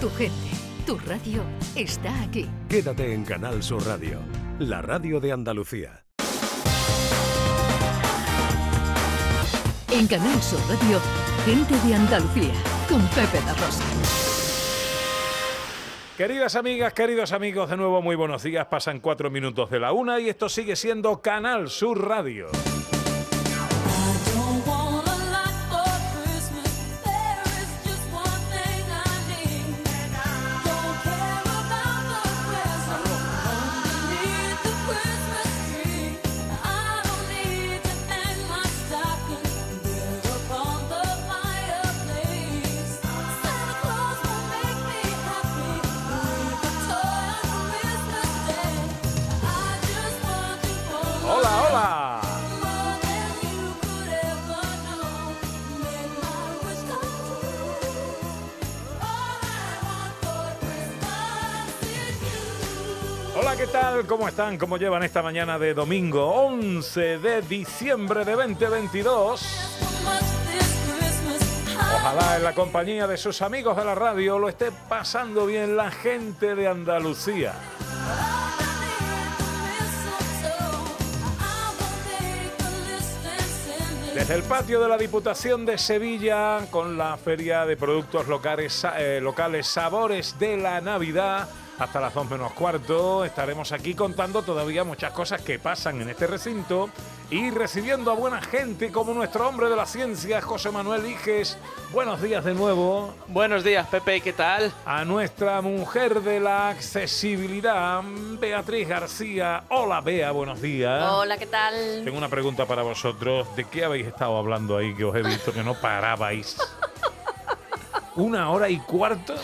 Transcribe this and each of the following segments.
tu gente, tu radio está aquí. Quédate en Canal Sur Radio, la radio de Andalucía. En Canal Sur Radio, gente de Andalucía, con Pepe La Rosa. Queridas amigas, queridos amigos, de nuevo muy buenos días. Pasan cuatro minutos de la una y esto sigue siendo Canal Sur Radio. Están? ¿Cómo llevan esta mañana de domingo 11 de diciembre de 2022? Ojalá en la compañía de sus amigos de la radio lo esté pasando bien la gente de Andalucía. Desde el patio de la Diputación de Sevilla, con la Feria de Productos Locales, eh, locales Sabores de la Navidad, hasta las 2 menos cuarto, estaremos aquí contando todavía muchas cosas que pasan en este recinto y recibiendo a buena gente como nuestro hombre de la ciencia, José Manuel Iges. Buenos días de nuevo. Buenos días, Pepe, ¿qué tal? A nuestra mujer de la accesibilidad, Beatriz García. Hola, Bea, buenos días. Hola, ¿qué tal? Tengo una pregunta para vosotros. ¿De qué habéis estado hablando ahí que os he visto que no parabais? ¿Una hora y cuarto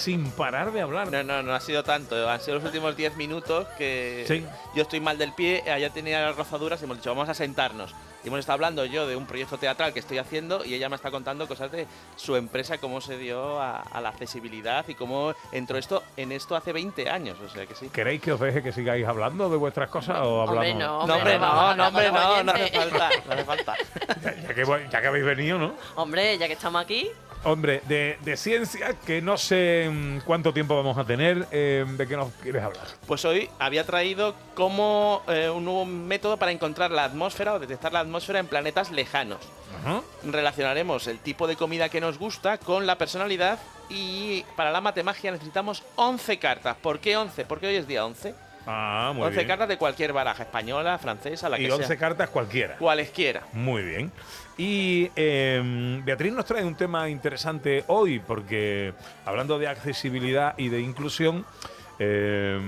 sin parar de hablar? No, no, no ha sido tanto. Han sido los últimos 10 minutos que Sí. yo estoy mal del pie, ella tenía las rozaduras y hemos dicho, vamos a sentarnos. Y hemos estado hablando yo de un proyecto teatral que estoy haciendo y ella me está contando cosas de su empresa, cómo se dio a, a la accesibilidad y cómo entró esto en esto hace 20 años. O sea que sí. ¿Queréis que os deje que sigáis hablando de vuestras cosas o hablamos? Hombre, no, No, hombre, no, no, hombre, no, no hace falta, no hace falta. Ya, ya que, ya que habéis venido, ¿no? Hombre, ya que estamos aquí, Hombre, de, de ciencia, que no sé mm, cuánto tiempo vamos a tener, eh, ¿de qué nos quieres hablar? Pues hoy había traído como eh, un nuevo método para encontrar la atmósfera o detectar la atmósfera en planetas lejanos. Ajá. relacionaremos el tipo de comida que nos gusta con la personalidad y para la matemagia necesitamos 11 cartas. ¿Por qué 11? Porque hoy es día 11. Ah, muy 11 bien. cartas de cualquier baraja, española, francesa, la que y 11 sea. cartas cualquiera. Cualesquiera. Muy bien. Y eh, Beatriz nos trae un tema interesante hoy, porque hablando de accesibilidad y de inclusión, eh,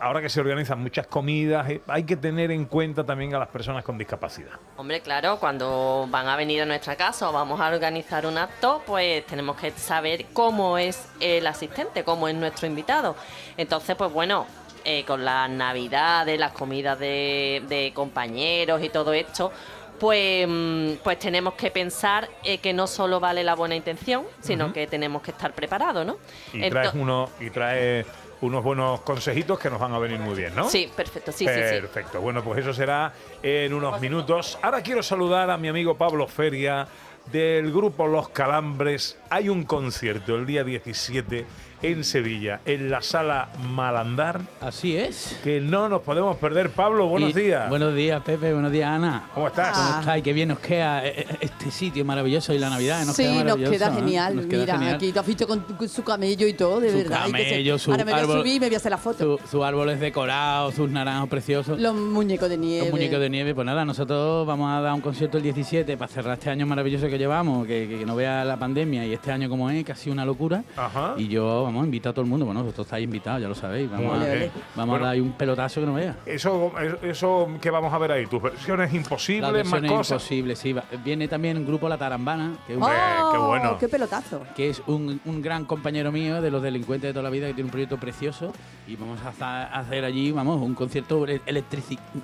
ahora que se organizan muchas comidas, eh, hay que tener en cuenta también a las personas con discapacidad. hombre, claro, cuando van a venir a nuestra casa o vamos a organizar un acto, pues tenemos que saber cómo es el asistente, cómo es nuestro invitado. Entonces, pues bueno, eh, con las navidades, las comidas de, de compañeros y todo esto, pues, mm, pues tenemos que pensar eh, que no solo vale la buena intención, sino que tenemos que estar preparados, ¿no? Y traes, uno, y traes unos buenos consejitos que nos van a venir muy bien, ¿no? Sí, perfecto, sí, sí, sí. Perfecto. Bueno, pues eso será en unos minutos. Ahora quiero saludar a mi amigo Pablo Feria del grupo Los Calambres. Hay un concierto el día 17 en Sevilla, en la sala Malandar, Así es. que no nos podemos perder. Pablo, buenos Y- días. Buenos días, Pepe. Buenos días, Ana. ¿Cómo estás? ¿Cómo estáis? Qué bien nos queda eh, eh, este sitio maravilloso y la Navidad. Nos sí, queda nos queda ¿eh? genial. Nos queda Mira, genial. aquí te has visto con, con su camello y todo, de Su verdad. y que se- camello, su Ahora me voy árbol- a subir y me voy a hacer la foto. Su- Sus árboles decorados, sus naranjos preciosos. Los muñecos de nieve. Los muñecos de nieve, pues nada, nosotros vamos a dar un concierto el 17 para cerrar este año maravilloso que llevamos, que, que no vea la pandemia y este año como es, casi una locura. Ajá. Y yo, vamos, invito a todo el mundo, bueno, vosotros estáis invitados, ya lo sabéis. Vamos, a, bien. vamos Bueno. a dar ahí un pelotazo que no vea. Eso, eso que vamos a ver ahí, tus versiones La imposibles, versión más es cosas. imposible, sí. va- Viene también un grupo La Tarambana, que es un, Hombre, qué ¡Oh, bueno. ¡Qué pelotazo! que es un, un gran compañero mío de los delincuentes de toda la vida que tiene un proyecto precioso y vamos a hacer allí, vamos, un concierto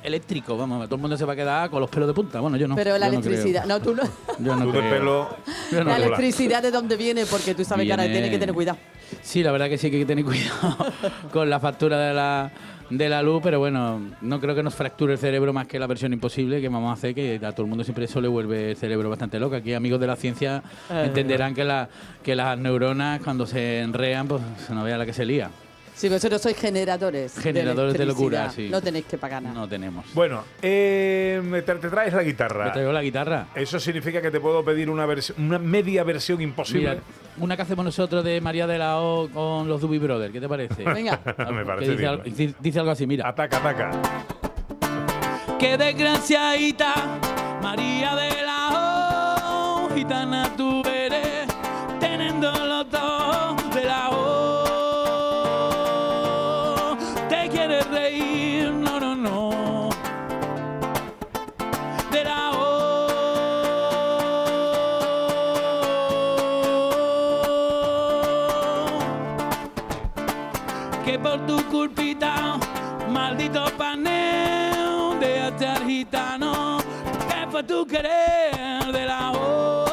eléctrico, vamos, todo el mundo se va a quedar con los pelos de punta. Bueno, yo no. Pero la no electricidad. No, tú no. Yo no Tú de pelo. Yo no la creo. electricidad de dónde viene, porque tú sabes que ahora tienes que tener cuidado. Sí, la verdad que sí que hay que tener cuidado con la factura de la, de la luz, pero bueno, no creo que nos fracture el cerebro más que la versión imposible que vamos a hacer, que a todo el mundo siempre eso le vuelve el cerebro bastante loco. Aquí amigos de la ciencia Eh. entenderán que, la, que las neuronas cuando se enrean, pues se no vea la que se lía. Si vosotros sois generadores. Generadores de locura, electricidad, sí. No tenéis que pagar nada. No tenemos. Bueno, eh, te, te traes la Me guitarra. traigo la guitarra. Eso significa que te puedo pedir una, vers- una media versión imposible. Mira, una que hacemos nosotros de María de la O con los Doobie Brothers, ¿qué te parece? Venga. Me parece dice, bien. algo, dice- algo así, mira. Ataca, ataca. Qué desgraciadita, María de la O, gitana tú querer de la O,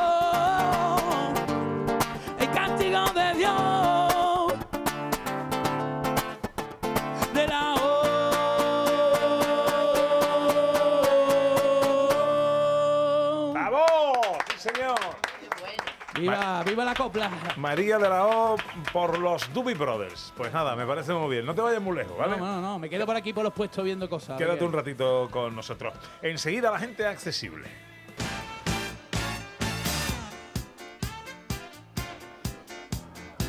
el castigo de Dios de la O. ¡Bravo! ¡Sí, señor! ¡Viva, viva la copla! María de la O por los Doobie Brothers. Pues nada, me parece muy bien. No te vayas muy lejos, ¿vale? No, no, no, me quedo por aquí por los puestos viendo cosas. Quédate un ratito con nosotros. Enseguida la gente accesible.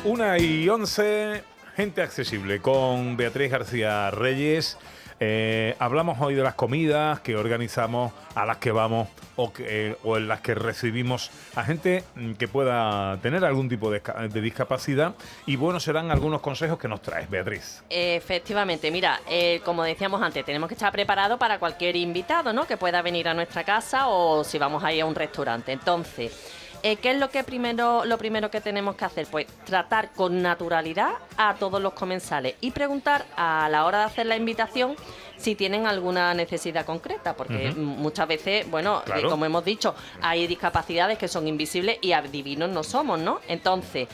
Una y once, gente accesible con Beatriz García Reyes. Eh, hablamos hoy de las comidas que organizamos, a las que vamos o, que- eh, o en las que recibimos a gente mm, que pueda tener algún tipo de discapacidad. Y bueno, serán algunos consejos que nos traes, Beatriz. Efectivamente, mira, eh, como decíamos antes, tenemos que estar preparados para cualquier invitado, ¿no? Que pueda venir a nuestra casa o si vamos a ir a un restaurante. Entonces, eh, ¿qué es lo que primero, lo primero que tenemos que hacer? Pues tratar con naturalidad a todos los comensales y preguntar a la hora de hacer la invitación si tienen alguna necesidad concreta, porque muchas veces, bueno, eh, como hemos dicho, hay discapacidades que son invisibles y adivinos no somos, ¿no? Entonces,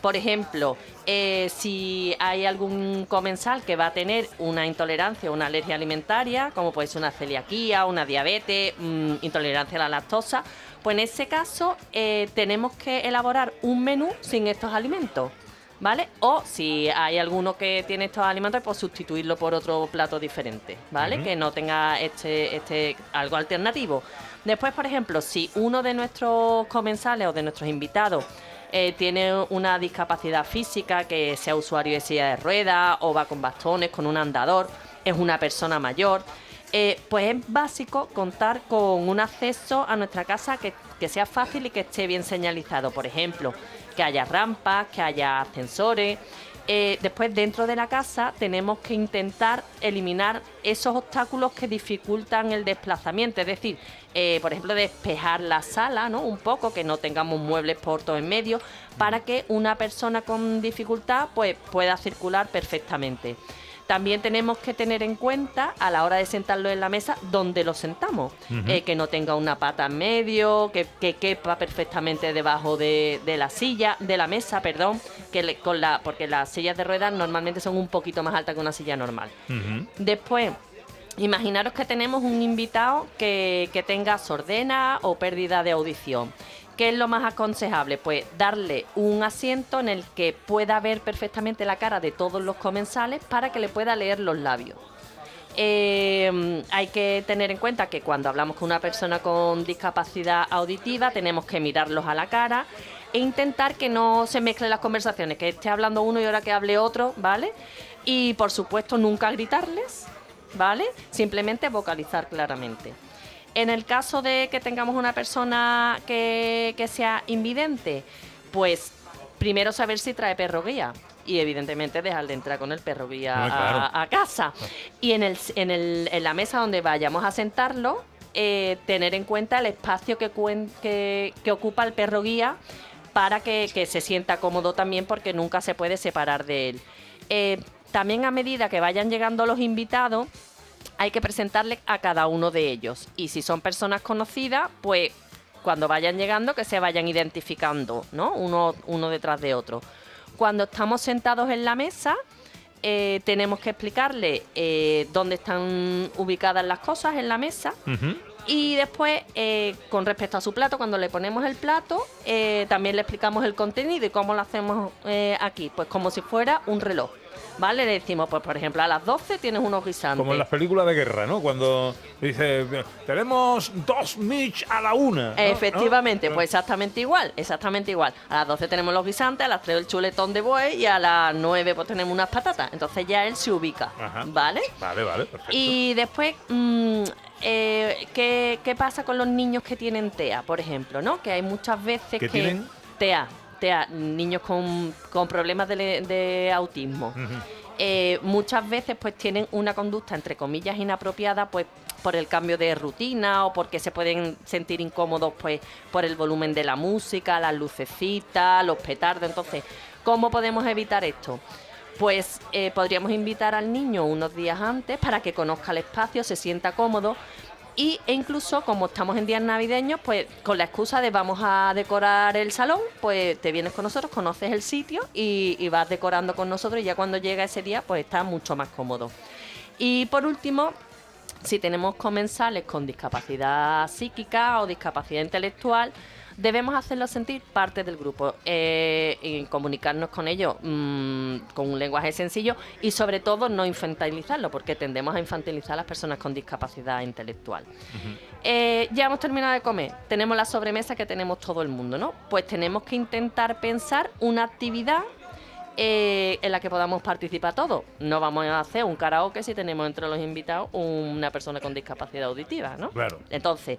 por ejemplo, eh, si hay algún comensal que va a tener una intolerancia o una alergia alimentaria, como puede ser una celiaquía, una diabetes, mm, intolerancia a la lactosa, pues en ese caso eh, tenemos que elaborar un menú sin estos alimentos. ¿Vale? O si hay alguno que tiene estos alimentos, pues sustituirlo por otro plato diferente, ¿vale? Que no tenga este, este algo alternativo. Después, por ejemplo, si uno de nuestros comensales o de nuestros invitados eh, tiene una discapacidad física, que sea usuario de silla de ruedas o va con bastones, con un andador, es una persona mayor, eh, pues es básico contar con un acceso a nuestra casa que, que sea fácil y que esté bien señalizado. Por ejemplo, que haya rampas, que haya ascensores. Eh, después, dentro de la casa, tenemos que intentar eliminar esos obstáculos que dificultan el desplazamiento. Es decir, eh, por ejemplo, despejar la sala ¿no? un poco, que no tengamos muebles por todo en medio, para que una persona con dificultad pues, pueda circular perfectamente. También tenemos que tener en cuenta a la hora de sentarlo en la mesa dónde lo sentamos. Eh, que no tenga una pata en medio, que, que quepa perfectamente debajo de, de la silla, de la mesa, perdón, que le- con la, porque las sillas de ruedas normalmente son un poquito más altas que una silla normal. Después, imaginaros que tenemos un invitado que, que tenga sordena o pérdida de audición. ¿Qué es lo más aconsejable? Pues darle un asiento en el que pueda ver perfectamente la cara de todos los comensales para que le pueda leer los labios. Eh, hay que tener en cuenta que cuando hablamos con una persona con discapacidad auditiva tenemos que mirarlos a la cara e intentar que no se mezclen las conversaciones, que esté hablando uno y ahora que hable otro, ¿vale? Y por supuesto nunca gritarles, ¿vale? Simplemente vocalizar claramente. En el caso de que tengamos una persona que, que sea invidente, pues primero saber si trae perro guía y evidentemente dejar de entrar con el perro guía Ah, claro. a, a casa. Y en, el, en, el- en la mesa donde vayamos a sentarlo, eh, tener en cuenta el espacio que, cuen- que, que ocupa el perro guía para que, que se sienta cómodo también porque nunca se puede separar de él. Eh, también a medida que vayan llegando los invitados, hay que presentarle a cada uno de ellos. Y si son personas conocidas, pues cuando vayan llegando que se vayan identificando, ¿no? Uno, uno detrás de otro. Cuando estamos sentados en la mesa, eh, tenemos que explicarle eh, dónde están ubicadas las cosas en la mesa. Y después, eh, con respecto a su plato, cuando le ponemos el plato, también le explicamos el contenido y cómo lo hacemos aquí. Pues como si fuera un reloj. ¿Vale? Le decimos, pues por ejemplo, a las 12 tienes unos guisantes. Como en las películas de guerra, ¿no? Cuando dice, tenemos dos Mitch a la una. ¿no? Efectivamente, ¿No? pues exactamente igual, exactamente igual. A las 12 tenemos los guisantes, a las 3 el chuletón de buey y a las 9 pues tenemos unas patatas. Entonces ya él se ubica, Ajá. ¿vale? Vale, vale, perfecto. Y después, mm, eh, ¿qué, qué pasa con los niños que tienen TEA, por ejemplo? ¿no? Que hay muchas veces ¿Que que... tienen? TEA, TEA, niños con, con problemas de, de autismo. Eh, muchas veces pues tienen una conducta entre comillas inapropiada pues por el cambio de rutina o porque se pueden sentir incómodos pues por el volumen de la música, las lucecitas, los petardos. Entonces, ¿cómo podemos evitar esto? Pues eh, podríamos invitar al niño unos días antes para que conozca el espacio, se sienta cómodo y, e incluso como estamos en días navideños, pues con la excusa de vamos a decorar el salón, pues te vienes con nosotros, conoces el sitio y, y vas decorando con nosotros y ya cuando llega ese día pues está mucho más cómodo. Y por último, si tenemos comensales con discapacidad psíquica o discapacidad intelectual, debemos hacerlos sentir parte del grupo, eh, y comunicarnos con ellos mm, con un lenguaje sencillo y sobre todo no infantilizarlo, porque tendemos a infantilizar a las personas con discapacidad intelectual. Eh, ya hemos terminado de comer, tenemos la sobremesa que tenemos todo el mundo, ¿no? Pues tenemos que intentar pensar una actividad eh, en la que podamos participar todos. No vamos a hacer un karaoke si tenemos entre los invitados una persona con discapacidad auditiva, ¿no? Claro. Entonces,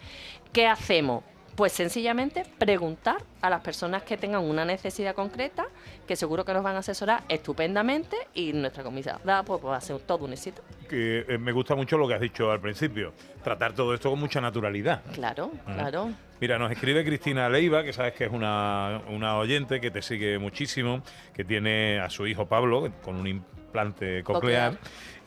¿qué hacemos? Pues sencillamente preguntar a las personas que tengan una necesidad concreta, que seguro que nos van a asesorar estupendamente y nuestra comisaría pues, va a ser todo un éxito. Que eh, me gusta mucho lo que has dicho al principio. Tratar todo esto con mucha naturalidad. Claro, claro. Mira, nos escribe Cristina Leiva, que sabes que es una, una oyente que te sigue muchísimo, que tiene a su hijo Pablo con un implante coclear. Coclear.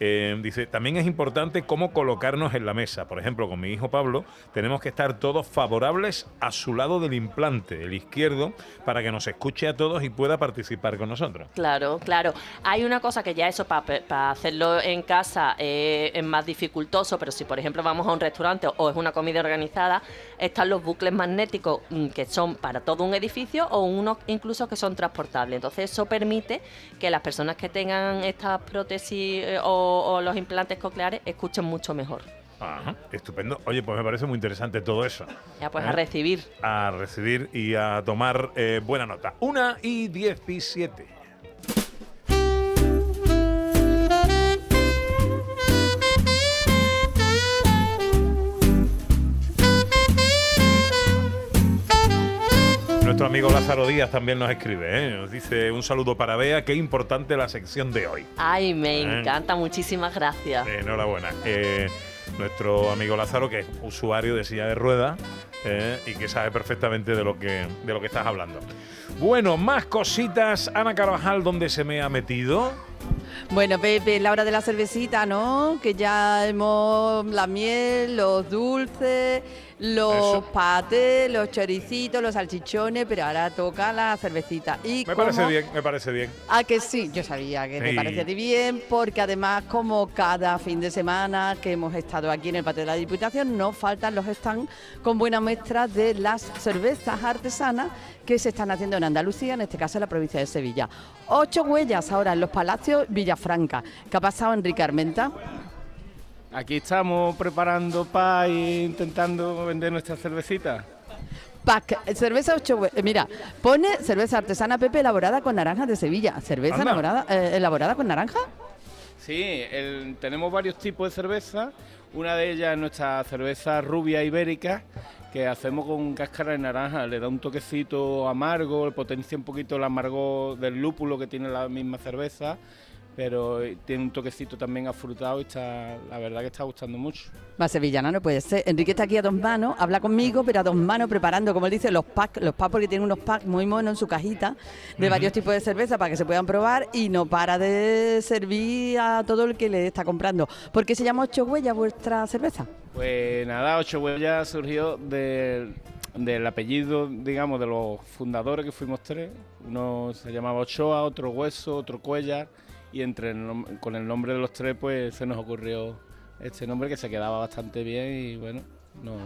Eh, dice, también es importante cómo colocarnos en la mesa. Por ejemplo, con mi hijo Pablo tenemos que estar todos favorables a su lado del implante, el izquierdo, para que nos escuche a todos y pueda participar con nosotros. Claro, claro. Hay una cosa que ya eso para hacerlo en casa eh, es más dificultoso, pero si por ejemplo vamos a un restaurante o es una comida organizada, están los bucles magnéticos mm, que son para todo un edificio o unos incluso que son transportables. Entonces eso permite que las personas que tengan estas prótesis eh, o, o los implantes cocleares escuchen mucho mejor. Ajá, estupendo. Oye, pues me parece muy interesante todo eso. Ya pues ¿Eh? a recibir. A recibir y a tomar eh, buena nota. Una y diecisiete. Nuestro amigo Lázaro Díaz también nos escribe, ¿eh? nos dice un saludo para Bea, qué importante la sección de hoy. Ay, me Eh. encanta, muchísimas gracias. Enhorabuena. Eh, nuestro amigo Lázaro, que es usuario de silla de ruedas eh, y que sabe perfectamente de lo que, de lo que estás hablando. Bueno, más cositas. Ana Carvajal, ¿dónde se me ha metido? Bueno, Pepe, la hora de la cervecita, ¿no? Que ya hemos la miel, los dulces, los Eso. patés, los choricitos, los salchichones, pero ahora toca la cervecita. Y Me parece como- bien, me parece bien. Ah, que sí, yo sabía que te Sí. parecía a ti bien, porque además, como cada fin de semana que hemos estado aquí en el patio de la Diputación, no faltan los stands con buena muestra de las cervezas artesanas que se están haciendo en Andalucía, en este caso en la provincia de Sevilla. Ocho huellas ahora en los Palacios Villafranca. ¿Qué ha pasado, Enrique Armenta? Aquí estamos preparando para e intentando vender nuestra cervecita. Pac, eh, cerveza ocho hue- eh, Mira, pone cerveza artesana Pepe elaborada con naranjas de Sevilla. ¿Cerveza Anda. elaborada, eh, elaborada con naranja? Sí, el- tenemos varios tipos de cerveza. Una de ellas es nuestra cerveza rubia ibérica, que hacemos con cáscara de naranja. Le da un toquecito amargo, le potencia un poquito el amargo del lúpulo que tiene la misma cerveza, pero tiene un toquecito también afrutado y está, la verdad que está gustando mucho. Más sevillana no puede ser. Enrique está aquí a dos manos, habla conmigo, pero a dos manos preparando, como él dice, los packs, los packs porque tiene unos packs muy monos en su cajita de varios tipos de cerveza para que se puedan probar y no para de servir a todo el que le está comprando. ¿Por qué se llama Ocho Huellas vuestra cerveza? Pues nada, Ocho Huellas surgió del, del apellido, digamos, de los fundadores que fuimos tres. Uno se llamaba Ochoa, otro Hueso, otro Cuellar y entre el con el nombre de los tres pues se nos ocurrió este nombre que se quedaba bastante bien y bueno, no, no-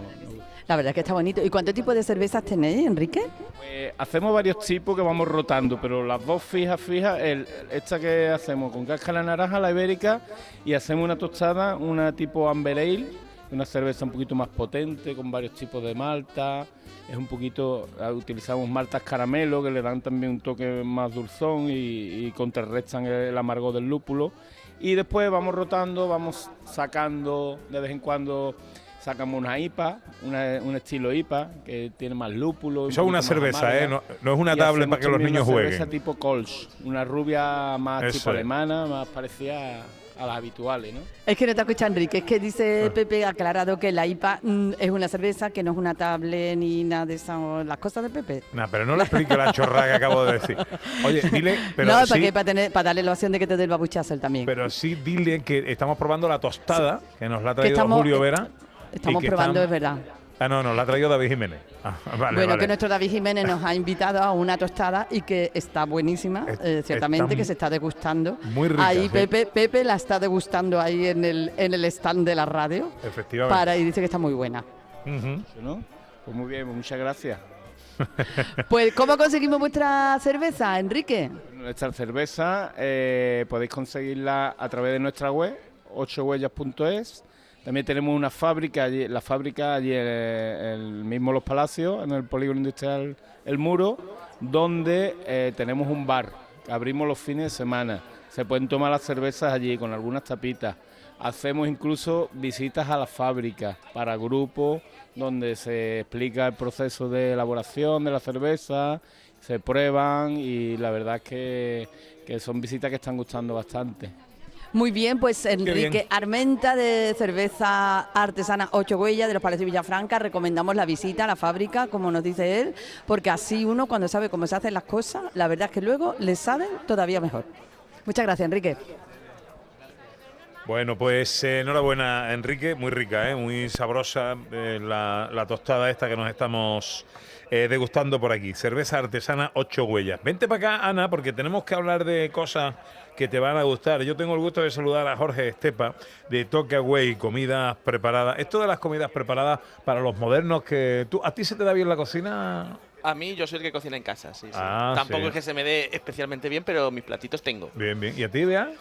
La verdad es que está bonito. ¿Y cuánto tipo de cervezas tenéis, Enrique? Pues hacemos varios tipos que vamos rotando, pero las dos fijas, fijas, el, esta que hacemos con cáscara de naranja, la ibérica, y hacemos una tostada, una tipo Amber Ale, una cerveza un poquito más potente, con varios tipos de malta. Es un poquito, ah, utilizamos maltas caramelo que le dan también un toque más dulzón y, y contrarrestan el amargo del lúpulo. Y después vamos rotando, vamos sacando de vez en cuando sacamos una IPA, una- un estilo IPA que tiene más lúpulo. Eso es una cerveza, amarga. ¿eh? No, no es una tablet para que los niños una cerveza jueguen. tipo Kolsch, una rubia más Eso tipo es. alemana, más parecida a, las habituales, ¿no? Es que no te escucha Enrique, es que Ah. dice Pepe aclarado que la IPA mm, es una cerveza, que no es una tablet ni nada de esas, las cosas de Pepe. Nah, pero no le explique la chorrada que acabo de decir. Oye, dile, pero no, sí, para, que, para, tener, para darle la opción de que te dé el babuchazo él también. pero sí dile que estamos probando la tostada que nos la ha traído estamos- Julio Vera. Estamos y que probando, estamos- es verdad. Ah, no, nos la ha traído David Jiménez. Ah, vale, bueno, vale. que nuestro David Jiménez nos ha invitado a una tostada y que está buenísima, Es- eh, ciertamente, está que se está degustando. muy rica, Ahí sí. Pepe, Pepe la está degustando ahí en el, en el stand de la radio Efectivamente. para, y dice que está muy buena. Ujú. ¿no? Pues muy bien, pues muchas gracias. Pues, ¿cómo conseguimos vuestra cerveza, Enrique? Nuestra cerveza eh, podéis conseguirla a través de nuestra web, ochohuellas.es. También tenemos una fábrica, allí, la fábrica allí en el mismo Los Palacios, en el polígono industrial El Muro, donde eh, tenemos un bar. Abrimos los fines de semana. Se pueden tomar las cervezas allí con algunas tapitas. Hacemos incluso visitas a la fábrica para grupos donde se explica el proceso de elaboración de la cerveza, se prueban y la verdad es que, que son visitas que están gustando bastante. Muy bien, pues Enrique bien. Armenta de cerveza artesana Ocho Huellas de los Palacios Villafranca. Recomendamos la visita a la fábrica, como nos dice él, porque así uno cuando sabe cómo se hacen las cosas, la verdad es que luego le saben todavía mejor. Muchas gracias, Enrique. Bueno, pues eh, enhorabuena, Enrique. Muy rica, ¿eh? muy sabrosa eh, la, la tostada esta que nos estamos eh, degustando por aquí. Cerveza artesana, ocho huellas. Vente para acá, Ana, porque tenemos que hablar de cosas que te van a gustar. Yo tengo el gusto de saludar a Jorge Estepa de Toca Away, comidas preparadas. Esto de las comidas preparadas para los modernos que tú, ¿a ti se te da bien la cocina? A mí yo soy el que cocina en casa, sí, sí. Ah, Tampoco sí. es que se me dé especialmente bien, pero mis platitos tengo. Bien, bien. ¿Y a ti, Bea?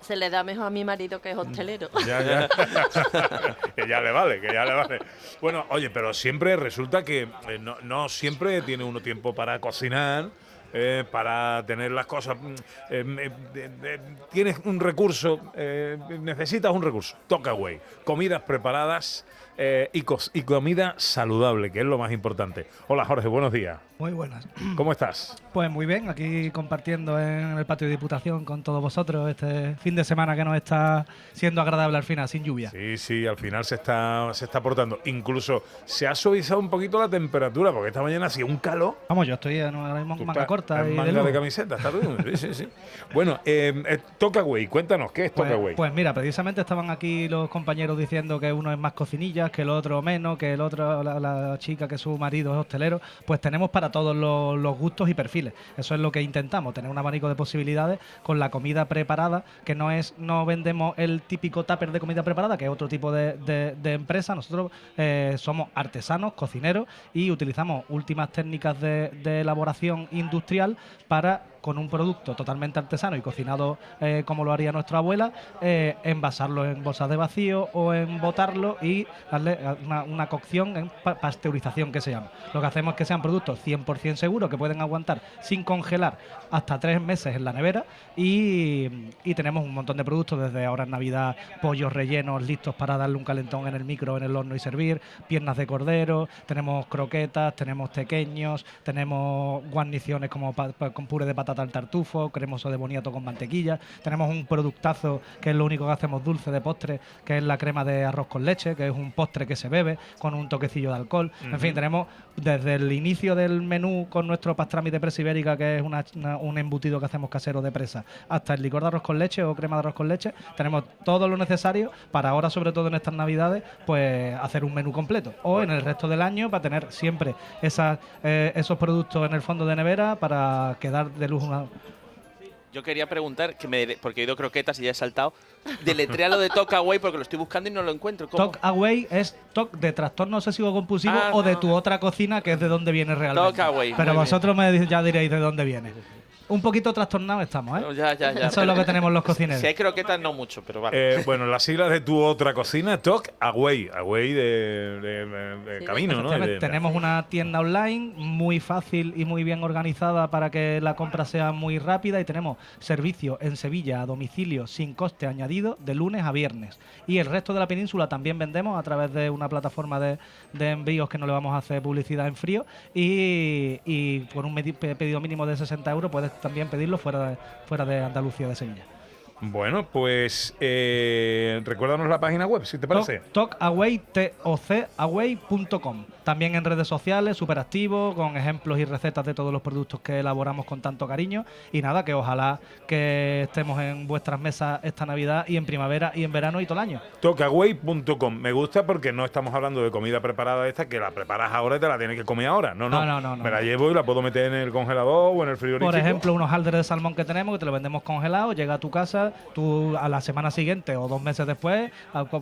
Se le da mejor a mi marido que es hostelero. Ya, ya. que ya le vale, que ya le vale. Bueno, oye, pero siempre resulta que eh, no, no siempre tiene uno tiempo para cocinar. Eh, para tener las cosas. mm, eh, eh, de- de- tienes un recurso, eh, necesitas un recurso. Toca away. Comidas preparadas eh, y, y comida saludable, que es lo más importante. Hola Jorge, buenos días. Muy buenas. ¿Cómo estás? Pues muy bien, aquí compartiendo en el patio de Diputación con todos vosotros este fin de semana que nos está siendo agradable al final, sin lluvia. Sí, sí, al final se está, se está portando. Incluso se ha suavizado un poquito la temperatura, porque esta mañana hacía un calor. Vamos, yo estoy en ahora mismo manga corta en y manga de camiseta, ¿está tú? Sí, sí, sí. Bueno, eh, eh, Toca Away, cuéntanos, ¿qué es Pues, Toca Away? pues mira, precisamente estaban aquí los compañeros diciendo que uno es más cocinillas, que el otro menos, que el otro, la, la chica, que su marido es hostelero. Pues tenemos para todos los, gustos y perfiles. Eso es lo que intentamos, tener un abanico de posibilidades con la comida preparada, que no es, no vendemos el típico tupper de comida preparada, que es otro tipo de, de- de empresa. Nosotros eh, somos artesanos, cocineros y utilizamos últimas técnicas de, de elaboración industrial para con un producto totalmente artesano y cocinado eh, como lo haría nuestra abuela, eh, envasarlo en bolsas de vacío o en botarlo y darle una, una cocción en pa- pasteurización que se llama. Lo que hacemos es que sean productos 100% seguros que pueden aguantar sin congelar hasta tres meses en la nevera y, tenemos un montón de productos desde ahora en Navidad, pollos rellenos listos para darle un calentón en el micro, en el horno y servir, piernas de cordero, tenemos croquetas, tenemos pequeños, tenemos guarniciones como con puré de patata al tartufo, cremoso de boniato con mantequilla, tenemos un productazo que es lo único que hacemos dulce de postre, que es la crema de arroz con leche, que es un postre que se bebe con un toquecillo de alcohol. En fin, tenemos desde el inicio del menú con nuestro pastrami de presa ibérica, que es una- un embutido que hacemos casero de presa, hasta el licor de arroz con leche o crema de arroz con leche, tenemos todo lo necesario para ahora, sobre todo en estas navidades, pues hacer un menú completo. O en el resto del año para tener siempre esas, eh, esos productos en el fondo de nevera para quedar de luz una, Yo quería preguntar, que me, porque he ido croquetas y ya he saltado, deletréalo de Talk Away porque lo estoy buscando y no lo encuentro. ¿Cómo? Talk Away es talk de trastorno obsesivo compulsivo Ah, o de tu otra cocina, que es de donde viene realmente. Talk Away, Pero vosotros me ya diréis de dónde viene. Un poquito trastornado estamos, ¿eh? No, ya, ya, ya. Eso es lo que tenemos los cocineros. Si hay croquetas, no mucho, pero vale. Eh, bueno, las siglas de tu otra cocina, Talk Away. Away de, de- de- Sí. camino, ¿no? De- Tenemos una tienda online muy fácil y muy bien organizada para que la compra sea muy rápida y tenemos servicio en Sevilla a domicilio sin coste añadido de lunes a viernes. Y el resto de la península también vendemos a través de una plataforma de, de envíos que no le vamos a hacer publicidad en frío y, y por un pedido mínimo de 60 euros puedes también pedirlo fuera de, fuera de Andalucía, de Sevilla. Bueno, pues eh, recuérdanos la página web, si te parece. Talk- Talkaway, tocaway.com. También en redes sociales, súper activo, con ejemplos y recetas de todos los productos que elaboramos con tanto cariño. Y nada, que ojalá que estemos en vuestras mesas esta Navidad y en primavera y en verano y todo el año. Talkaway.com. Me gusta porque no estamos hablando de comida preparada esta que la preparas ahora y te la tienes que comer ahora. No, no. No, no, no, no. Me la llevo y la puedo meter en el congelador o en el frigorífico. Por ejemplo, unos halderes de salmón que tenemos, que te lo vendemos congelado, llega a tu casa, tú a la semana siguiente o dos meses después,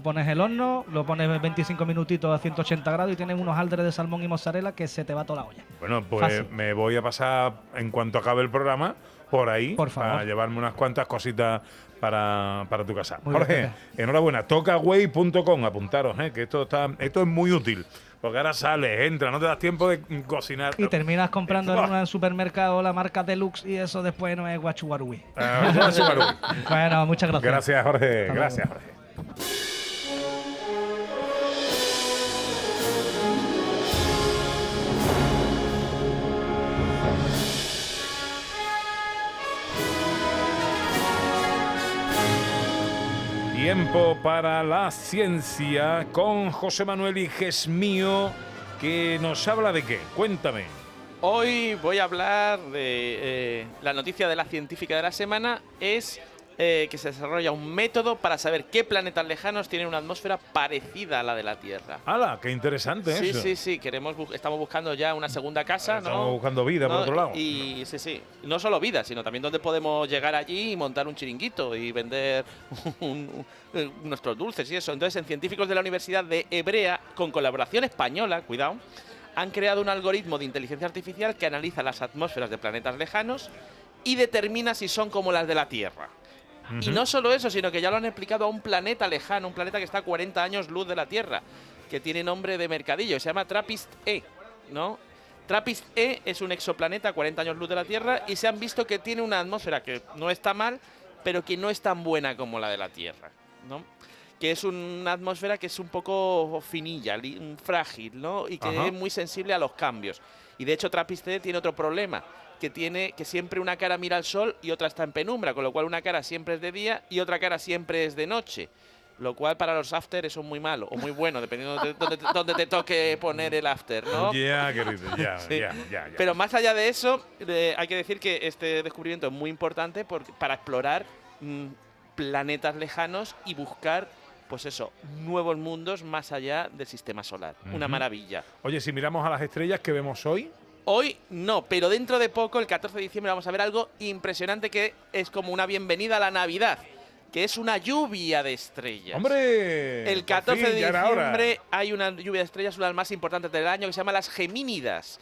pones el horno, lo pones 25 minutitos a 180 grados y tienes unos halderes de salmón y mozzarella que se te va toda la olla. Bueno, pues Fácil. me voy a pasar en cuanto acabe el programa por ahí Por favor. para llevarme unas cuantas cositas para, para tu casa. Muy bien, Jorge, enhorabuena. Tocaway.com, apuntaros, eh, que esto está esto es muy útil. Porque ahora sales, entras, no te das tiempo de cocinar. Y terminas comprando en un supermercado la marca Deluxe y eso después no es guachuarui. Ah. Bueno, muchas gracias. Gracias, Jorge. Hasta Gracias, luego. Jorge. Tiempo para la ciencia con José Manuel Iges mío, que nos habla de qué. Cuéntame. Hoy voy a hablar de eh, la noticia de la científica de la semana es eh, que se desarrolla un método para saber qué planetas lejanos tienen una atmósfera parecida a la de la Tierra. ¡Hala! ¡Qué interesante Sí, eso! sí, sí, queremos bu- estamos buscando ya una segunda casa, ¿no? Estamos buscando vida por otro lado. Y sí, sí, no solo vida, sino también donde podemos llegar allí y montar un chiringuito y vender un- un- nuestros dulces y eso. Entonces, en científicos de la Universidad de Hebrea, con colaboración española, cuidado, han creado un algoritmo de inteligencia artificial que analiza las atmósferas de planetas lejanos y determina si son como las de la Tierra. Y no solo eso, sino que ya lo han explicado a un planeta lejano, un planeta que está a 40 años luz de la Tierra, que tiene nombre de mercadillo, se llama Trappist-E, ¿no? Trappist-E es un exoplaneta a 40 años luz de la Tierra y se han visto que tiene una atmósfera que no está mal, pero que no es tan buena como la de la Tierra, ¿no? Que es una atmósfera que es un poco finilla, frágil, ¿no? Y que Ajá. es muy sensible a los cambios. Y de hecho Trappist-E tiene otro problema, que tiene que siempre una cara mira al sol y otra está en penumbra, con lo cual una cara siempre es de día y otra cara siempre es de noche. Lo cual para los after eso es muy malo o muy bueno, dependiendo de dónde te, dónde te toque poner el after, ¿no? Ya, ya, Sí. ya, ya. Pero más allá de eso, eh, hay que decir que este descubrimiento es muy importante por- para explorar mm, planetas lejanos y buscar, pues eso, nuevos mundos más allá del sistema solar. Una maravilla. Oye, si miramos a las estrellas que vemos hoy, Hoy no, pero dentro de poco, el 14 de diciembre, vamos a ver algo impresionante que es como una bienvenida a la Navidad, que es una lluvia de estrellas. ¡hombre! El por 14 fin, de diciembre hay una lluvia de estrellas, una de las más importantes del año, que se llama las Gemínidas.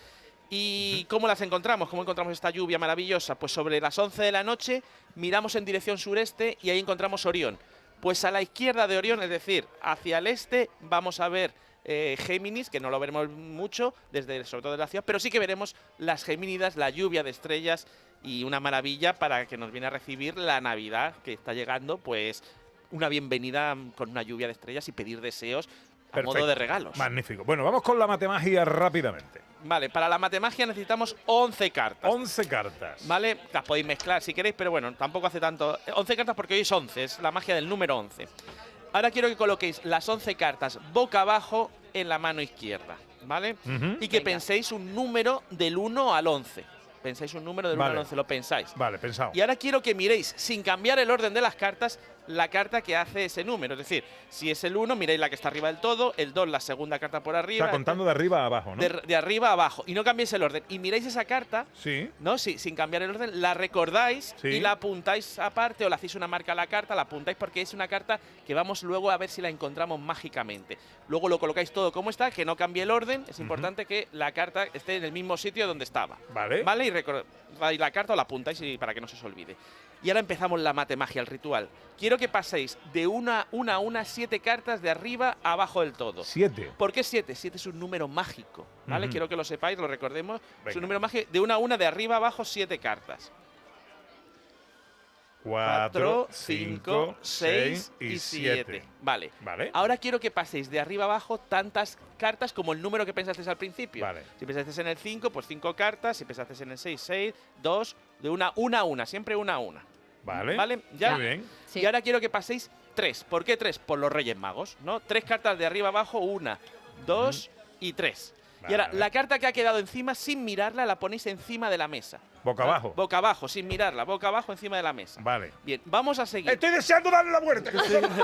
¿Y cómo las encontramos? ¿Cómo encontramos esta lluvia maravillosa? Pues sobre las 11 de la noche miramos en dirección sureste y ahí encontramos Orión. Pues a la izquierda de Orión, es decir, hacia el este, vamos a ver eh, Géminis, que no lo veremos mucho, desde, sobre todo de la ciudad, pero sí que veremos las Gemínidas, la lluvia de estrellas y una maravilla para que nos viene a recibir la Navidad que está llegando, pues una bienvenida con una lluvia de estrellas y pedir deseos a modo de regalos. Magnífico. Bueno, vamos con la matemagia rápidamente. Vale, para la matemagia necesitamos 11 cartas. 11 cartas. ¿Vale? Las podéis mezclar si queréis, pero bueno, tampoco hace tanto. 11 cartas porque hoy es 11, es la magia del número 11. Ahora quiero que coloquéis las 11 cartas boca abajo en la mano izquierda, ¿vale? Y que Venga. penséis un número del 1 al 11. Pensáis un número del 1 Vale. al 11, lo pensáis. Vale, pensado. Y ahora quiero que miréis, sin cambiar el orden de las cartas, la carta que hace ese número. Es decir, si es el 1, miráis la que está arriba del todo, el 2, la segunda carta por O arriba. sea, contando de arriba a abajo, ¿no? de, de arriba a abajo. Y no cambiéis el orden. Y miráis esa carta, Sí. ¿no? Sí, sin cambiar el orden, la recordáis Sí. y la apuntáis aparte o le hacéis una marca a la carta, la apuntáis porque es una carta que vamos luego a ver si la encontramos mágicamente. Luego lo colocáis todo como está, que no cambie el orden. Es importante que la carta esté en el mismo sitio donde estaba. Vale. ¿Vale? Y recordáis la carta o la apuntáis y para que no se os olvide. Y ahora empezamos la matemagia, el ritual. Quiero que paséis de una, una a una siete cartas de arriba a abajo del todo. Siete. ¿Por qué 7? 7 es un número mágico, ¿vale? Quiero que lo sepáis, lo recordemos. Es un número mágico. De una a una, de arriba a abajo, 7 cartas. Cuatro, 4, cinco, 5, seis 6 y siete. 7. Vale. Vale. Ahora quiero que paséis de arriba abajo tantas cartas como el número que pensasteis al principio. Vale. Si pensasteis en el 5, pues 5 cartas. Si pensasteis en el 6, 6, 2, de una, una a una, siempre una a una. Vale. ¿Vale? ¿Ya? Muy bien. Sí. Y ahora quiero que paséis 3. ¿Por qué 3? Por los Reyes Magos, ¿no? Tres cartas de arriba abajo, una, dos y tres. Y ahora, la carta que ha quedado encima, sin mirarla, la ponéis encima de la mesa. Boca abajo. Boca abajo, sin mirarla, boca abajo encima de la mesa. Vale. Bien, vamos a seguir. Estoy deseando darle la vuelta.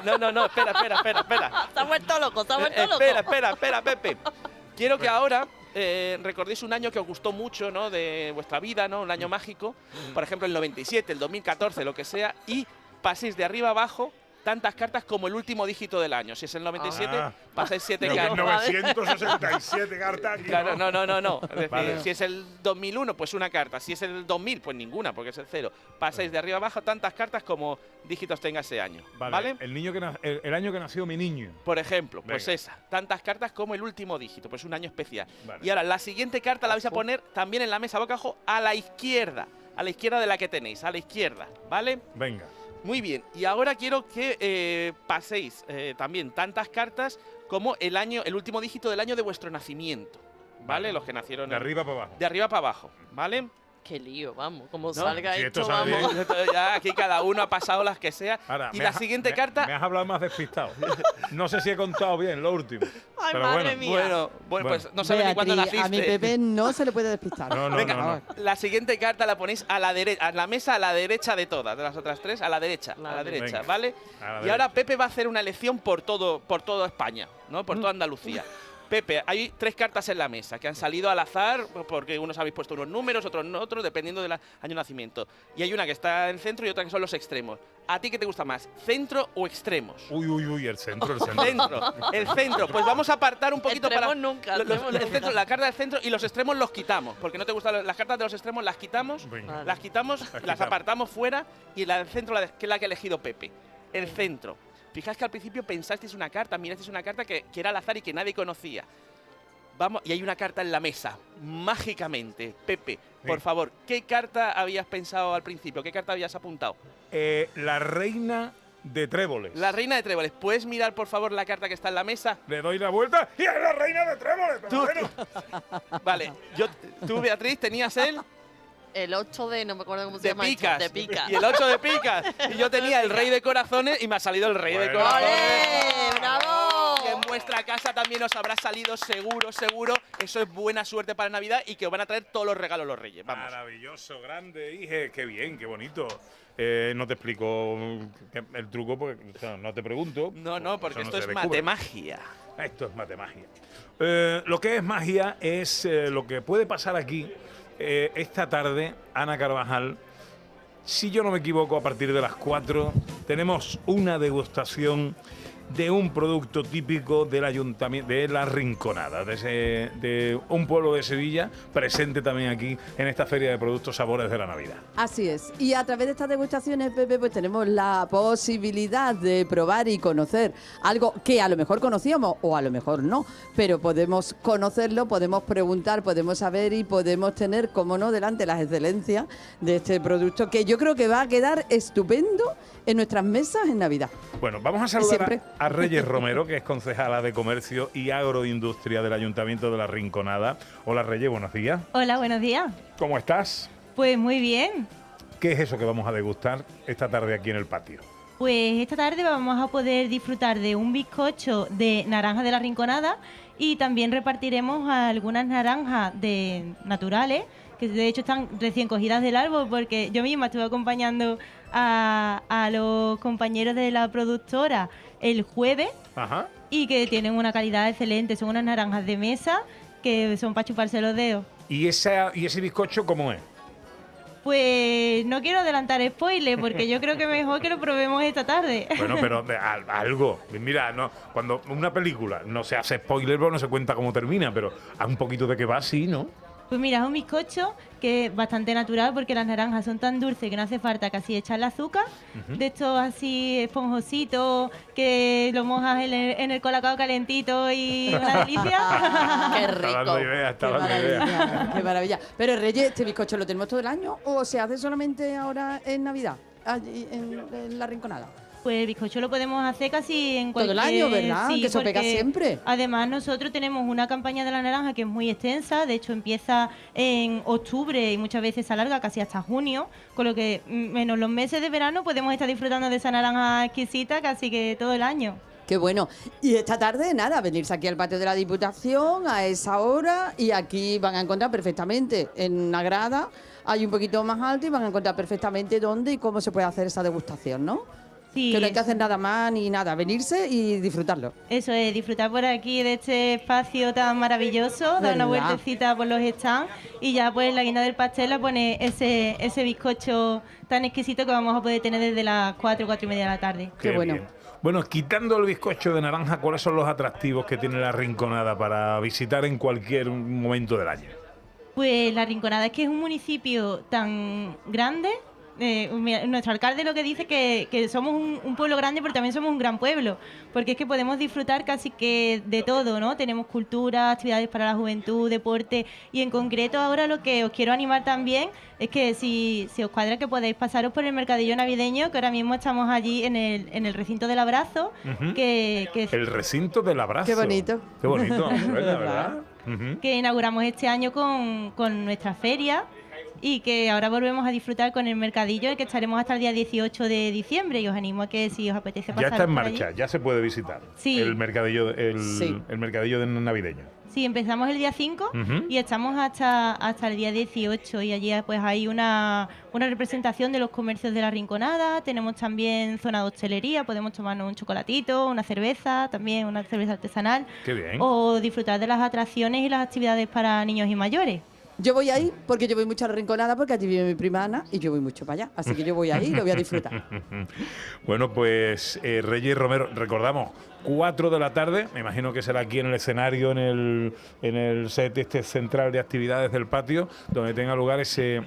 No, no, no, espera, espera, espera, espera. Se ha vuelto loco, ha vuelto Eh, loco. espera, espera, espera, Pepe. Quiero que ahora eh, recordéis un año que os gustó mucho, ¿no? De vuestra vida, ¿no? Un año mágico. Por ejemplo, el 97, el 2014, lo que sea. Y paséis de arriba abajo tantas cartas como el último dígito del año. Si es el 97, Ah. pasáis 7 No, cartas. 967 cartas. Claro, no, no, no, no. Es decir, Vale. si es el 2001, pues una carta. Si es el 2000, pues ninguna, porque es el cero. Pasáis de arriba abajo tantas cartas como dígitos tenga ese año. Vale. ¿Vale? El, niño que el, el año que nació mi niño. Por ejemplo, pues esa. Tantas cartas como el último dígito, pues un año especial. Vale. Y ahora, la siguiente carta la vais a poner también en la mesa boca abajo a la izquierda. A la izquierda de la que tenéis, a la izquierda, ¿vale? Venga. Muy bien. Y ahora quiero que eh, paséis eh, también tantas cartas como el año, el último dígito del año de vuestro nacimiento. ¿Vale? Los que nacieron De en- arriba para abajo. de arriba para abajo, ¿vale? Qué lío, vamos. Como No, salga si esto vamos. ya aquí cada uno ha pasado las que sea. Ahora, y la has- siguiente me- carta. Me has hablado más despistado. No sé si he contado bien lo último. Ay, pero madre bueno. mía. Bueno, bueno, pues no sabes ni cuándo naciste. a mi Pepe no se le puede despistar. No, no, Venga, no, no. La siguiente carta la ponéis a la derecha, a la mesa a la derecha de todas, de las otras tres, a la derecha, a la derecha, Venga, ¿vale? a la y ahora. Pepe va a hacer una elección por todo, por toda España, ¿no? Mm. Por toda Andalucía. Pepe, hay tres cartas en la mesa que han salido al azar porque unos habéis puesto unos números, otros no otros, dependiendo del año de nacimiento. Y hay una que está en el centro y otra que son los extremos. ¿A ti qué te gusta más, centro o extremos? Uy, uy, uy, el centro, el centro. Centro, el centro. Pues vamos a apartar un poquito Extremos para. nunca, lo- los- el nunca. centro, la carta del centro y los extremos los quitamos. Porque no te gustan las cartas de los extremos, las quitamos. Venga. Las quitamos, las, quitamos. apartamos fuera y la del centro, la de- que es la que ha elegido Pepe. El centro. Fijáis que al principio pensasteis una carta, mirasteis una carta que, que era al azar y que nadie conocía. Vamos, y hay una carta en la mesa, mágicamente. Pepe, por favor, ¿qué carta habías pensado al principio? ¿Qué carta habías apuntado? Eh, la reina de tréboles. La reina de tréboles. ¿Puedes mirar, por favor, la carta que está en la mesa? Le doy la vuelta y es la reina de tréboles. Pero Tú- bueno. Vale, yo, tú, Beatriz, tenías el El 8 de, no me acuerdo cómo se de llama. picas. De picas. Y el 8 de picas. Y yo tenía el rey de corazones y me ha salido el rey de corazones. ¡Bravo! Que en vuestra casa también os habrá salido seguro, seguro. Eso es buena suerte para Navidad y que os van a traer todos los regalos los reyes. Vamos. Maravilloso, grande, hije. Qué bien, qué bonito. Eh, no te explico que- el truco porque o sea, no te pregunto. No, no, porque esto es descubre. matemagia. Esto es matemagia. Eh, lo que es magia es eh, lo que puede pasar aquí eh, esta tarde, Ana Carvajal. Si yo no me equivoco, a partir de las 4 tenemos una degustación de un producto típico del ayuntamiento de La Rinconada, de, ese- de un pueblo de Sevilla, presente también aquí en esta feria de productos sabores de la Navidad. Así es. Y a través de estas degustaciones, Pepe, pues tenemos la posibilidad de probar y conocer algo que a lo mejor conocíamos o a lo mejor no, pero podemos conocerlo, podemos preguntar, podemos saber y podemos tener, como no, delante las excelencias de este producto que yo creo que va a quedar estupendo en nuestras mesas en Navidad. Bueno, vamos a saludar Siempre. a, a Reyes Romero, que es concejala de Comercio y Agroindustria del Ayuntamiento de La Rinconada. Hola Reyes, buenos días. Hola, buenos días. ¿Cómo estás? Pues muy bien. ¿Qué es eso que vamos a degustar esta tarde aquí en el patio? Pues esta tarde vamos a poder disfrutar de un bizcocho de naranja de la rinconada y también repartiremos algunas naranjas de naturales que de hecho están recién cogidas del árbol, porque yo misma estuve acompañando a, a los compañeros de la productora el jueves Ajá. y que tienen una calidad excelente. Son unas naranjas de mesa que son para chuparse los dedos. ¿Y, esa, ¿Y ese bizcocho cómo es? Pues no quiero adelantar spoiler porque yo creo que mejor que lo probemos esta tarde. Bueno, pero algo. Mira, no, cuando una película no se hace spoiler, pero no se cuenta cómo termina, pero a un poquito de que va así, ¿no? Pues mira, es un bizcocho que es bastante natural porque las naranjas son tan dulces que no hace falta casi echarle azúcar. De estos así esponjositos que lo mojas en el, en el colacao calentito y una delicia. Qué Está dando ideas, está Qué dando maravilla, qué maravilla. Pero Reyes, ¿este bizcocho lo tenemos todo el año o se hace solamente ahora en Navidad? Allí en, en la rinconada. Pues el bizcocho lo podemos hacer casi en Todo el cualquier... año, ¿verdad? sí, Que eso pega siempre. Además, nosotros tenemos una campaña de la naranja que es muy extensa. De hecho, empieza en octubre y muchas veces se alarga casi hasta junio. Con lo que, mm, menos los meses de verano, podemos estar disfrutando de esa naranja exquisita casi que todo el año. Qué bueno. Y esta tarde, nada, venirse aquí al patio de la Diputación a esa hora y aquí van a encontrar perfectamente en la grada, hay un poquito más alto y van a encontrar perfectamente dónde y cómo se puede hacer esa degustación, ¿no? Sí, que no hay que hacer nada más ni nada, venirse y disfrutarlo. Eso es, disfrutar por aquí de este espacio tan maravilloso, dar una vueltecita por los stands y ya pues la guinda del pastel la pone ese, ese bizcocho tan exquisito que vamos a poder tener desde las 4, 4 y media de la tarde. Qué bien. Bueno, quitando el bizcocho de naranja, ¿cuáles son los atractivos que tiene la Rinconada para visitar en cualquier momento del año? Pues La Rinconada es que es un municipio tan grande. Eh, nuestro alcalde lo que dice que, que somos un, un pueblo grande, pero también somos un gran pueblo, porque es que podemos disfrutar casi que de todo, ¿no? Tenemos cultura, actividades para la juventud, deporte, y en concreto ahora lo que os quiero animar también es que si, si os cuadra que podéis pasaros por el mercadillo navideño, que ahora mismo estamos allí en el, en el recinto del abrazo, que, que El recinto del abrazo. Qué bonito. Qué bonito, ¿verdad? Que inauguramos este año con, con nuestra feria y que ahora volvemos a disfrutar con el mercadillo, el que estaremos hasta el día 18 de diciembre y os animo a que si os apetece Ya pasar está en allí. marcha, ya se puede visitar. Sí. El mercadillo, el, Sí. el mercadillo de navideño. Sí, empezamos el día 5 Ujú. y estamos hasta, hasta el día 18 y allí pues hay una, una representación de los comercios de la Rinconada, tenemos también zona de hostelería, podemos tomarnos un chocolatito, una cerveza, también una cerveza artesanal Qué bien. o disfrutar de las atracciones y las actividades para niños y mayores. Yo voy ahí porque yo voy mucho a la rinconada porque allí vive mi prima Ana y yo voy mucho para allá. Así que yo voy ahí y lo voy a disfrutar. Bueno, pues eh, Reyes Romero, recordamos, 4 de la tarde, me imagino que será aquí en el escenario, en el, en el set este central de actividades del patio, donde tenga lugar ese,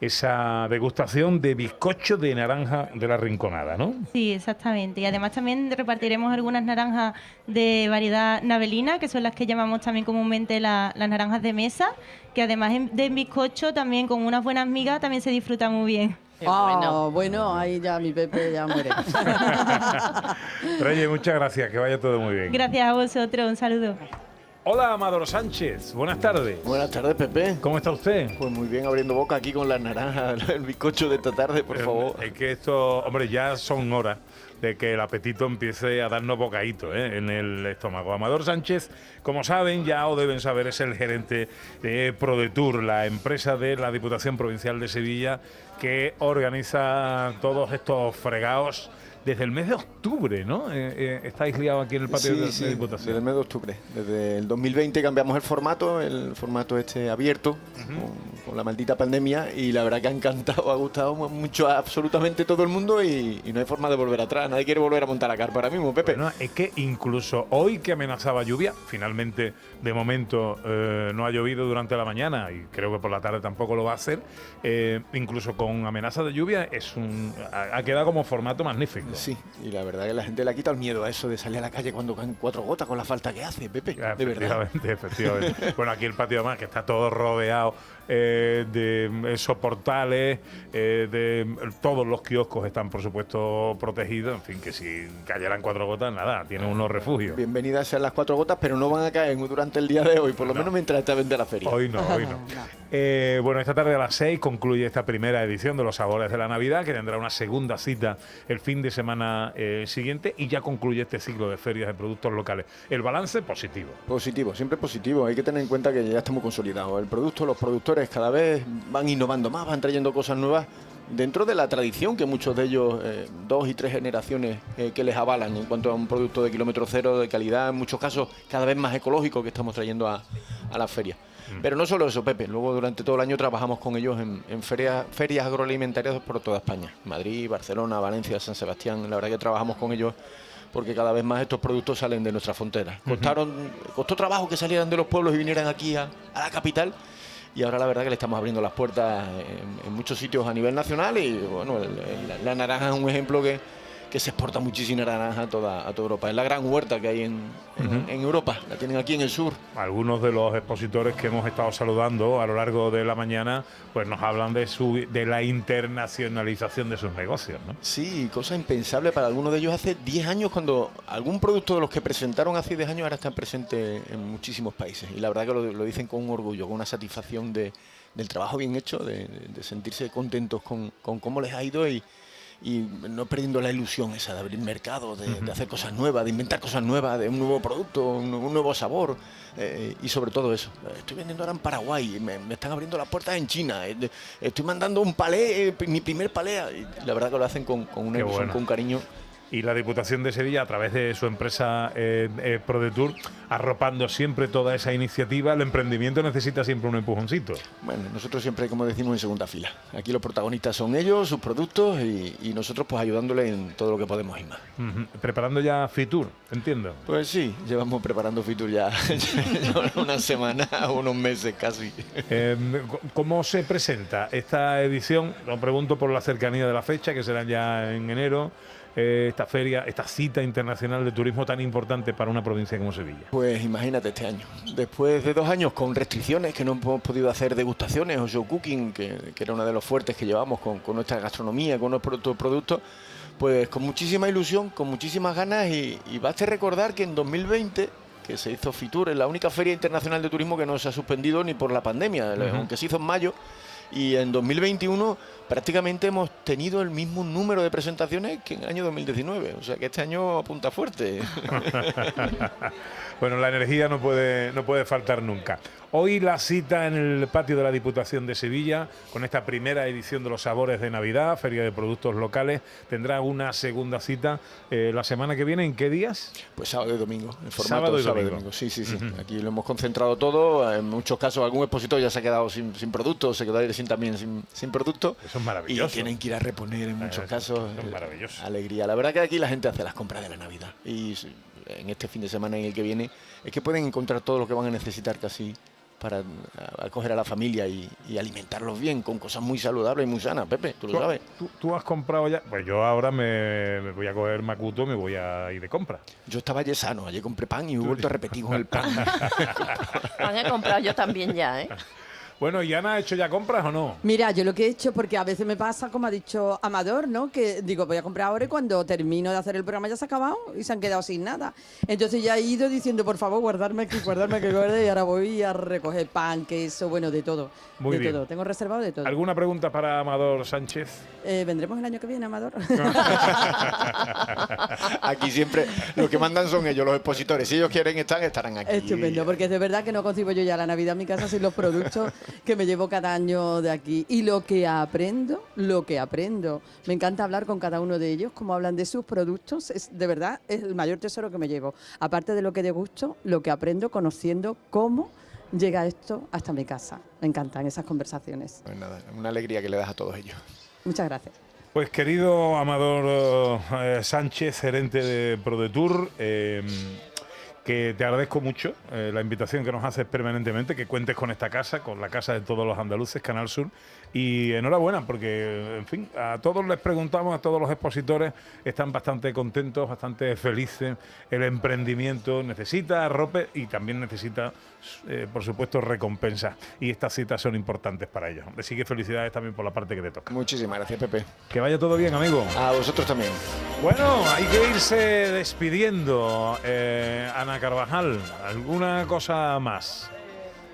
esa degustación de bizcocho de naranja de la Rinconada, ¿no? Sí, exactamente. Y además también repartiremos algunas naranjas de variedad navelina, que son las que llamamos también comúnmente la- las naranjas de mesa, que además de bizcocho también con unas buenas migas también se disfruta muy bien. Ah, bueno, ahí ya mi Pepe ya muere. Reyes, muchas gracias, que vaya todo muy bien. Gracias a vosotros, un saludo. Hola, Amador Sánchez, buenas tardes. Buenas tardes, Pepe. ¿Cómo está usted? Pues muy bien, abriendo boca aquí con las naranjas, el bizcocho de esta tarde, por Eh, favor. Es que esto, hombre, ya son horas de que el apetito empiece a darnos bocadito ¿eh? en el estómago. Amador Sánchez, como saben, ya o deben saber, es el gerente de ProDetour, la empresa de la Diputación Provincial de Sevilla que organiza todos estos fregados desde el mes de octubre, ¿no? Eh, eh, estáis liados aquí en el patio Sí, de, de sí, Diputación. desde el mes de octubre. Desde el 2020 cambiamos el formato, el formato este abierto, con, con la maldita pandemia, y la verdad que ha encantado, ha gustado mu- mucho a absolutamente todo el mundo y, y no hay forma de volver atrás. Nadie quiere volver a montar la carpa ahora mismo, Pepe. Bueno, es que incluso hoy que amenazaba lluvia, finalmente de momento eh, no ha llovido durante la mañana y creo que por la tarde tampoco lo va a hacer, eh, incluso con amenaza de lluvia es un ha, ha quedado como formato magnífico. Sí, y la verdad que la gente le ha quitado el miedo a eso de salir a la calle cuando caen cuatro gotas con la falta que hace, Pepe. De verdad. Efectivamente, efectivamente. bueno, aquí el patio además que está todo rodeado eh, de esos portales, eh, de todos los kioscos están por supuesto protegidos, en fin, que si cayeran cuatro gotas, nada, tienen unos refugios. Bienvenidas sean las cuatro gotas, pero no van a caer durante el día de hoy, por lo menos mientras está vende la feria. Hoy no, hoy no. Eh, bueno, esta tarde a las 6 concluye esta primera edición de los Sabores de la Navidad, que tendrá una segunda cita el fin de semana eh, siguiente y ya concluye este ciclo de ferias de productos locales. El balance positivo. Positivo, siempre positivo. Hay que tener en cuenta que ya estamos consolidados. El producto, los productores cada vez van innovando más, van trayendo cosas nuevas dentro de la tradición que muchos de ellos, eh, dos y tres generaciones que les avalan en cuanto a un producto de kilómetro cero, de calidad, en muchos casos cada vez más ecológico que estamos trayendo a, a las ferias. Pero no solo eso, Pepe. Luego durante todo el año trabajamos con ellos en, en ferias, ferias agroalimentarias por toda España. Madrid, Barcelona, Valencia, San Sebastián. La verdad que trabajamos con ellos porque cada vez más estos productos salen de nuestras fronteras. Costaron, costó trabajo que salieran de los pueblos y vinieran aquí a, a la capital. Y ahora la verdad que le estamos abriendo las puertas en, en muchos sitios a nivel nacional y bueno, el- el- la naranja es un ejemplo que, que se exporta muchísima naranja a toda, a toda Europa. Es la gran huerta que hay en, en- Ujú. en Europa, la tienen aquí en el sur. Algunos de los expositores que hemos estado saludando a lo largo de la mañana, pues nos hablan de su de la internacionalización de sus negocios, ¿no? Sí, cosa impensable para algunos de ellos hace 10 años, cuando algún producto de los que presentaron hace 10 años ahora están presentes en muchísimos países. Y la verdad que lo, lo dicen con un orgullo, con una satisfacción de, del trabajo bien hecho, de, de sentirse contentos con, con cómo les ha ido y, y no perdiendo la ilusión esa de abrir mercado, de, de hacer cosas nuevas, de inventar cosas nuevas, de un nuevo producto, un, un nuevo sabor eh, y sobre todo eso. Estoy vendiendo ahora en Paraguay, me, me están abriendo las puertas en China, eh, estoy mandando un palé, eh, mi primer palé, y la verdad que lo hacen con, con una Qué ilusión, bueno. con cariño. Y la Diputación de Sevilla, a través de su empresa eh, eh, ProDetour, arropando siempre toda esa iniciativa, el emprendimiento necesita siempre un empujoncito. Bueno, nosotros siempre, como decimos, en segunda fila. Aquí los protagonistas son ellos, sus productos y, y nosotros pues ayudándoles en todo lo que podemos y más. Preparando ya Fitur, entiendo. Pues sí, llevamos preparando Fitur ya, ya una semana, unos meses casi. Eh, ¿Cómo se presenta esta edición? Lo pregunto por la cercanía de la fecha, que será ya en enero. Eh, esta feria, esta cita internacional de turismo tan importante para una provincia como Sevilla. Pues imagínate este año. Después de dos años con restricciones, que no hemos podido hacer degustaciones o show cooking, que, que era uno de los fuertes que llevamos con, con nuestra gastronomía, con nuestros productos, pues con muchísima ilusión, con muchísimas ganas y, y baste recordar que en 2020 que se hizo Fitur, es la única feria internacional de turismo que no se ha suspendido ni por la pandemia, aunque se hizo en mayo. Y en 2021 prácticamente hemos tenido el mismo número de presentaciones que en el año 2019. O sea que este año apunta fuerte. Bueno, la energía no puede, no puede faltar nunca. Hoy la cita en el patio de la Diputación de Sevilla, con esta primera edición de los Sabores de Navidad, Feria de Productos Locales, tendrá una segunda cita eh, la semana que viene. ¿En qué días? Pues sábado y domingo. En formato Sábado y sábado domingo. Sí, sí, sí. Aquí lo hemos concentrado todo. En muchos casos algún expositor ya se ha quedado sin, sin producto, se quedó sin, también sin, sin producto. Eso es maravilloso. Y tienen que ir a reponer en muchos casos. eso es eh, maravilloso. Alegría. La verdad que aquí la gente hace las compras de la Navidad. Y en este fin de semana y el que viene es que pueden encontrar todo lo que van a necesitar casi para a- acoger a la familia y, y alimentarlos bien con cosas muy saludables y muy sanas. Pepe, tú lo sabes. ¿Tú, tú has comprado ya? Pues yo ahora me, me voy a coger Macuto, me voy a ir de compra. Yo estaba ayer sano, ayer compré pan y he vuelto a repetir con el pan. Pan he comprado yo también ya, ¿eh? Bueno, ¿y Ana ha hecho ya compras o no? Mira, yo lo que he hecho, porque a veces me pasa, como ha dicho Amador, ¿no? Que digo, voy a comprar ahora y cuando termino de hacer el programa ya se ha acabado y se han quedado sin nada. Entonces ya he ido diciendo, por favor, guardarme aquí, guardarme aquí, guardarme, y ahora voy a recoger pan, queso, bueno, de todo. Muy de bien. todo. Tengo reservado de todo. ¿Alguna pregunta para Amador Sánchez? Eh, ¿Vendremos el año que viene, Amador? Aquí siempre lo que mandan son ellos, los expositores. Si ellos quieren estar, estarán aquí. Estupendo, porque es de verdad que no concibo yo ya la Navidad en mi casa sin los productos que me llevo cada año de aquí. Y lo que aprendo, lo que aprendo. Me encanta hablar con cada uno de ellos, cómo hablan de sus productos. Es de verdad es el mayor tesoro que me llevo. Aparte de lo que degusto, lo que aprendo conociendo cómo llega esto hasta mi casa. Me encantan esas conversaciones. Pues nada, una alegría que le das a todos ellos. Muchas gracias. Pues querido Amador eh, Sánchez, gerente de ProDetour, eh, que te agradezco mucho eh, la invitación que nos haces permanentemente, que cuentes con esta casa, con la casa de todos los andaluces, Canal Sur, y enhorabuena, porque, en fin, a todos les preguntamos, a todos los expositores, están bastante contentos, bastante felices, el emprendimiento necesita arrope y también necesita, eh, por supuesto, recompensas, y estas citas son importantes para ellos. Así que felicidades también por la parte que te toca. Muchísimas gracias, Pepe. Que vaya todo bien, amigo. A vosotros también. Bueno, hay que irse despidiendo. Eh, Ana Carvajal, ¿alguna cosa más?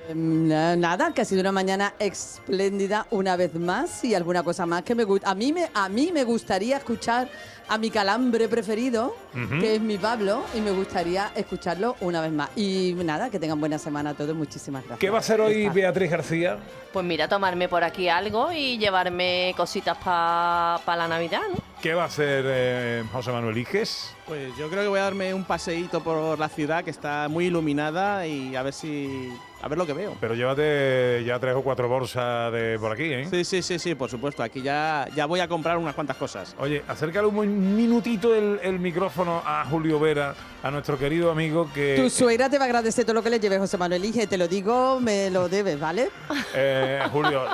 Mm, Nada, que ha sido una mañana espléndida una vez más y alguna cosa más que me gusta. A mí me, a mí me gustaría escuchar a mi calambre preferido, que es mi Pablo, y me gustaría escucharlo una vez más. Y nada, que tengan buena semana a todos. Muchísimas gracias. ¿Qué va a hacer hoy Beatriz García? Pues mira, tomarme por aquí algo y llevarme cositas para la Navidad, ¿no? ¿Qué va a hacer eh, José Manuel Iges? Pues yo creo que voy a darme un paseíto por la ciudad que está muy iluminada y a ver si. a ver lo que veo. Pero llévate ya tres o cuatro bolsas de por aquí, ¿eh? Sí, sí, sí, sí, por supuesto. Aquí ya, ya voy a comprar unas cuantas cosas. Oye, acércale un minutito el, el micrófono a Julio Vera, a nuestro querido amigo que... Tu suegra te va a agradecer todo lo que le lleves, José Manuel Ige, te lo digo, me lo debes, ¿vale? Eh, Julio,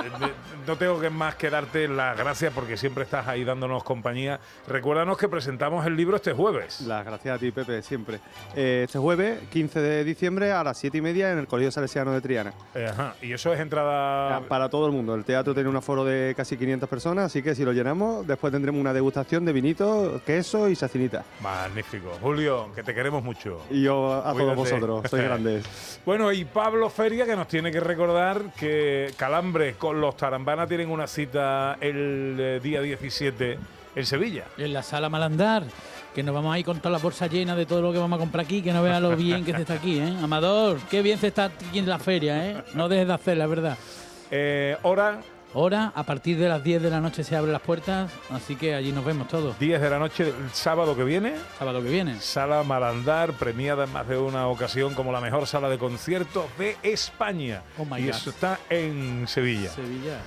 no tengo que más que darte las gracias porque siempre estás ahí dándonos compañía. Recuérdanos que presentamos el libro este jueves. Las gracias a ti, Pepe, siempre. Eh, este jueves, 15 de diciembre, a las 7 y media, en el Colegio Salesiano de Triana. Eh, ajá, y eso es entrada... Para todo el mundo. El teatro tiene un aforo de casi 500 personas, así que si lo llenamos, después tendremos una degustación de vinito, queso y sacinita. Magnífico. Julio, que te queremos mucho. Y yo a todos vosotros, sois grandes. Bueno, y Pablo Feria que nos tiene que recordar que Calambres con los Tarambana tienen una cita el eh, día 17 en Sevilla. En la sala Malandar, que nos vamos a ir con toda la bolsa llena de todo lo que vamos a comprar aquí, que no vea lo bien que se está aquí, ¿eh? Amador, qué bien se está aquí en la feria, ¿eh? No dejes de hacer, la verdad. Eh, hora. Hora, a partir de las 10 de la noche se abren las puertas, así que allí nos vemos todos. 10 de la noche el sábado que viene. Sábado que viene. Sala Malandar, premiada en más de una ocasión como la mejor sala de conciertos de España. Oh my y God. eso está en Sevilla. Sevilla.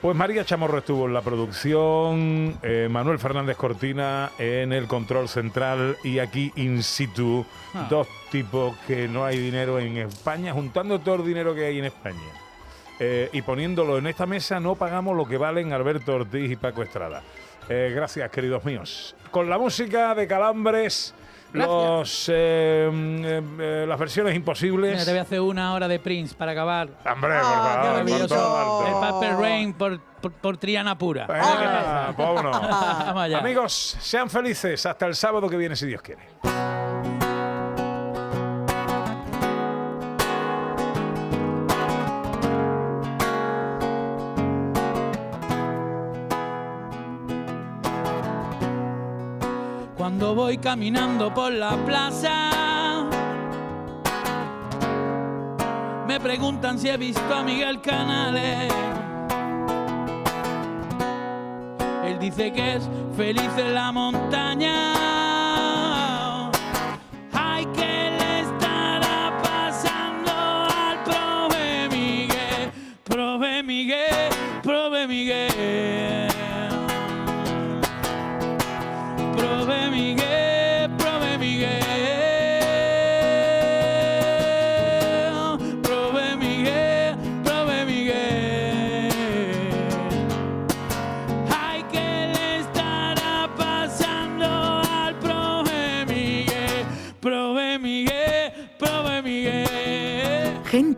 Pues María Chamorro estuvo en la producción, eh, Manuel Fernández Cortina en el control central y aquí in situ, Ah. dos tipos que no hay dinero en España, juntando todo el dinero que hay en España. Eh, y poniéndolo en esta mesa no pagamos lo que valen Alberto Ortiz y Paco Estrada. Eh, gracias, queridos míos. Con la música de Calambres, los, eh, mm, eh, eh, las versiones imposibles. Mira, te voy a hacer una hora de Prince para acabar. Hombre, por favor, por Maravilloso. todo El. Purple Rain por, por, por Triana Pura. Venga, vámonos. Vamos allá. Amigos, sean felices hasta el sábado que viene, si Dios quiere. Voy caminando por la plaza, me preguntan si he visto a Miguel Canales. Él dice que es feliz en la montaña.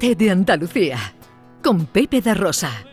De Andalucía. Con Pepe da Rosa.